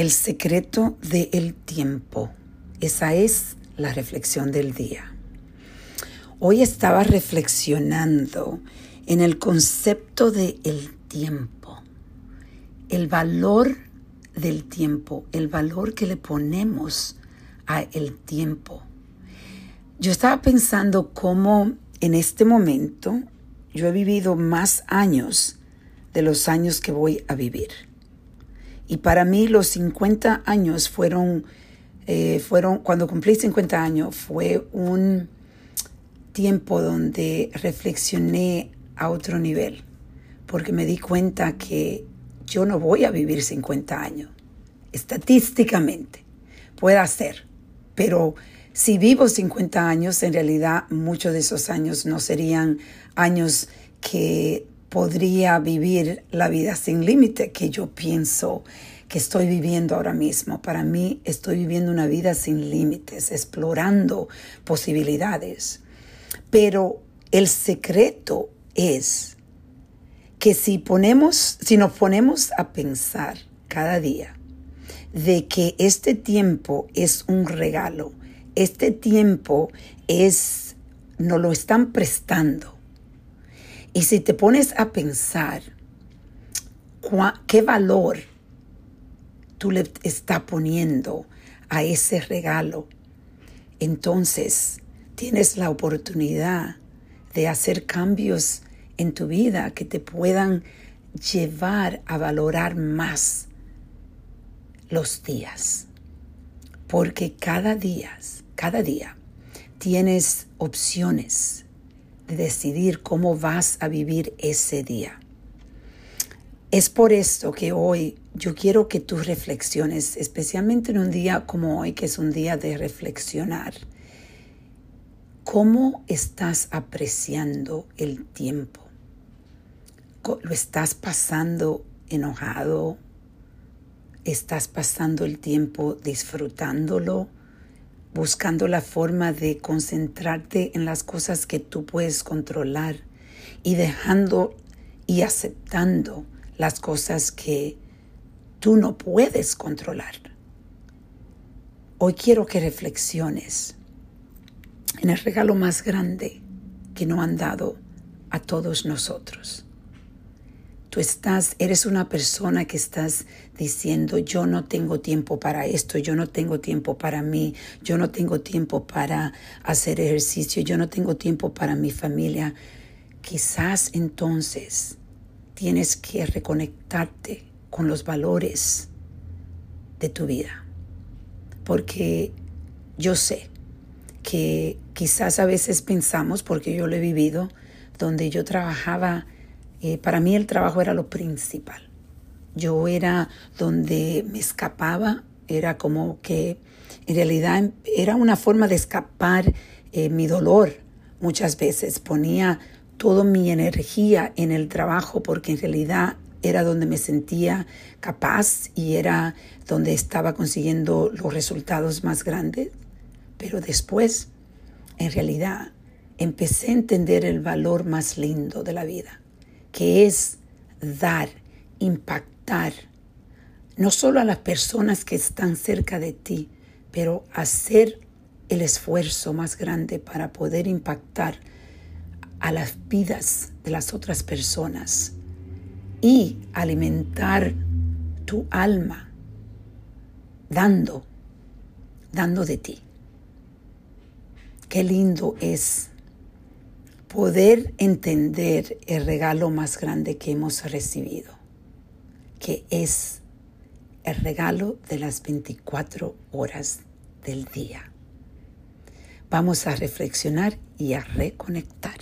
El secreto del tiempo. Esa es la reflexión del día. Hoy estaba reflexionando en el concepto de el tiempo, el valor del tiempo, el valor que le ponemos a el tiempo. Yo estaba pensando cómo en este momento yo he vivido más años de los años que voy a vivir. Y para mí los 50 años fueron, eh, fueron, cuando cumplí 50 años, fue un tiempo donde reflexioné a otro nivel, porque me di cuenta que yo no voy a vivir 50 años. Estadísticamente, puede ser, pero si vivo 50 años, en realidad muchos de esos años no serían años que podría vivir la vida sin límite que yo pienso que estoy viviendo ahora mismo. Para mí estoy viviendo una vida sin límites, explorando posibilidades. Pero el secreto es que si ponemos, si nos ponemos a pensar cada día de que este tiempo es un regalo, este tiempo es, nos lo están prestando y si te pones a pensar qué valor tú le estás poniendo a ese regalo, entonces tienes la oportunidad de hacer cambios en tu vida que te puedan llevar a valorar más los días. Porque cada día, cada día tienes opciones decidir cómo vas a vivir ese día. Es por esto que hoy yo quiero que tú reflexiones, especialmente en un día como hoy, que es un día de reflexionar. ¿Cómo estás apreciando el tiempo? ¿Lo estás pasando enojado? ¿Estás pasando el tiempo disfrutándolo? Buscando la forma de concentrarte en las cosas que tú puedes controlar y dejando y aceptando las cosas que tú no puedes controlar. Hoy quiero que reflexiones en el regalo más grande que no han dado a todos nosotros. Tú estás, eres una persona que estás diciendo, yo no tengo tiempo para esto, yo no tengo tiempo para mí, yo no tengo tiempo para hacer ejercicio, yo no tengo tiempo para mi familia. Quizás entonces tienes que reconectarte con los valores de tu vida. Porque yo sé que quizás a veces pensamos, porque yo lo he vivido, donde yo trabajaba eh, para mí el trabajo era lo principal. Yo era donde me escapaba, era como que en realidad era una forma de escapar eh, mi dolor. Muchas veces ponía toda mi energía en el trabajo porque en realidad era donde me sentía capaz y era donde estaba consiguiendo los resultados más grandes. Pero después, en realidad, empecé a entender el valor más lindo de la vida que es dar, impactar, no solo a las personas que están cerca de ti, pero hacer el esfuerzo más grande para poder impactar a las vidas de las otras personas y alimentar tu alma dando, dando de ti. Qué lindo es poder entender el regalo más grande que hemos recibido, que es el regalo de las 24 horas del día. Vamos a reflexionar y a reconectar.